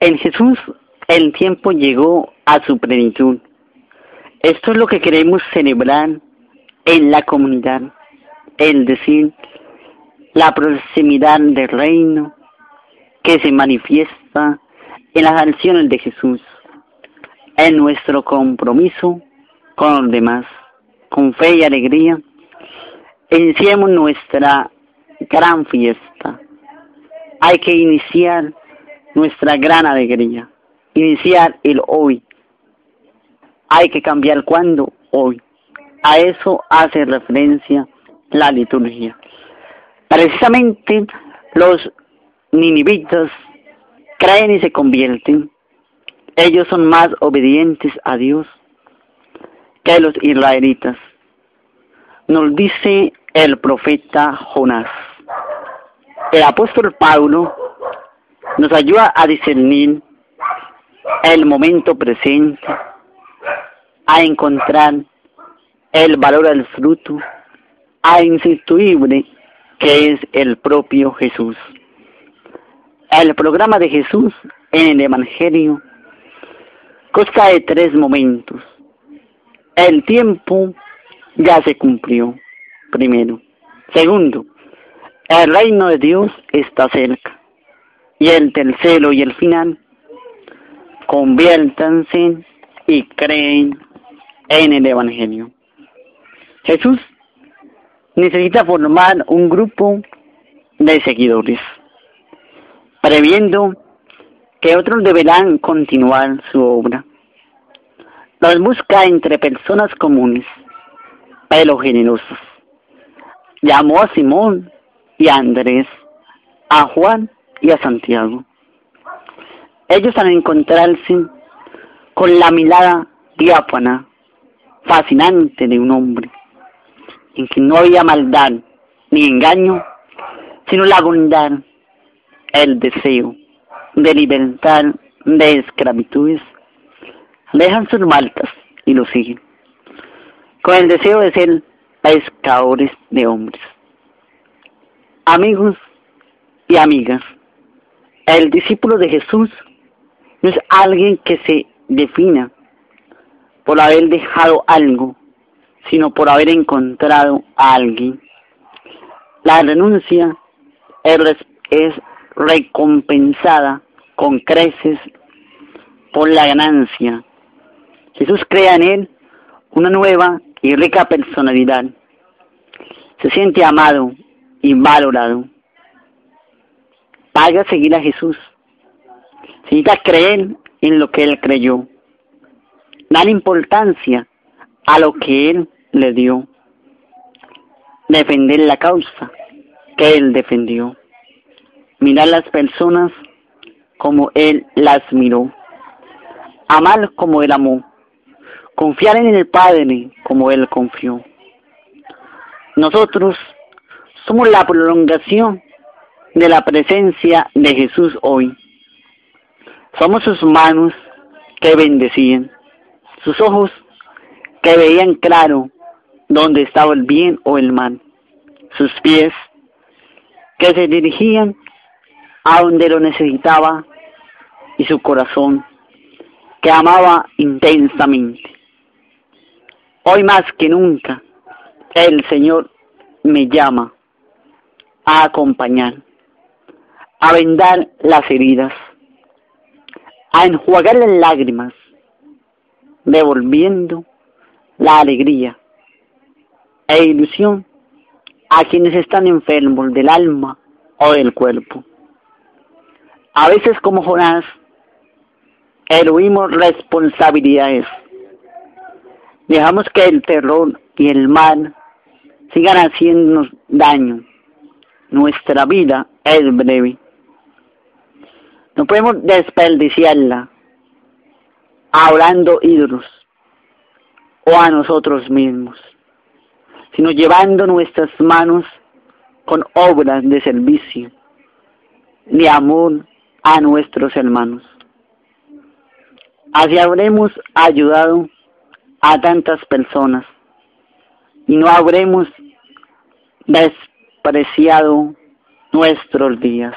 En Jesús el tiempo llegó a su plenitud. Esto es lo que queremos celebrar en la comunidad, el decir la proximidad del reino que se manifiesta en las acciones de Jesús, en nuestro compromiso con los demás, con fe y alegría, iniciemos nuestra gran fiesta. Hay que iniciar nuestra gran alegría. Iniciar el hoy. Hay que cambiar cuando hoy. A eso hace referencia la liturgia. Precisamente los ninivitas creen y se convierten. Ellos son más obedientes a Dios que los israelitas. Nos dice el profeta Jonás. El apóstol Pablo nos ayuda a discernir el momento presente, a encontrar el valor del fruto, a instituible que es el propio Jesús. El programa de Jesús en el Evangelio consta de tres momentos. El tiempo ya se cumplió, primero. Segundo, el reino de Dios está cerca y el tercero y el final, conviértanse y creen en el Evangelio. Jesús necesita formar un grupo de seguidores, previendo que otros deberán continuar su obra. Los busca entre personas comunes, pero generosos. Llamó a Simón y a Andrés, a Juan y a Santiago. Ellos al encontrarse con la mirada diáfana, fascinante de un hombre, en que no había maldad ni engaño, sino la bondad, el deseo de libertad de esclavitudes, dejan sus maltas y lo siguen, con el deseo de ser pescadores de hombres. Amigos y amigas, el discípulo de Jesús no es alguien que se defina por haber dejado algo, sino por haber encontrado a alguien. La renuncia es, recompensada con creces por la ganancia. Jesús crea en él una nueva y rica personalidad. Se siente amado y valorado paga seguir a Jesús. Necesita creer en lo que él creyó. Dar importancia a lo que él le dio. Defender la causa que él defendió. Mirar las personas como él las miró. Amar como él amó. Confiar en el Padre como él confió. Nosotros somos la prolongación de la presencia de Jesús hoy. Somos sus manos que bendecían, sus ojos que veían claro dónde estaba el bien o el mal, sus pies que se dirigían a donde lo necesitaba y su corazón que amaba intensamente. Hoy más que nunca, el Señor me llama a acompañar a vendar las heridas, a enjuagar las lágrimas, devolviendo la alegría e ilusión a quienes están enfermos del alma o del cuerpo. A veces como Jonás, eluimos responsabilidades. Dejamos que el terror y el mal sigan haciéndonos daño. Nuestra vida es breve No podemos desperdiciarla hablando ídolos o a nosotros mismos, sino llevando nuestras manos con obras de servicio, de amor a nuestros hermanos. Así habremos ayudado a tantas personas y no habremos despreciado nuestros días.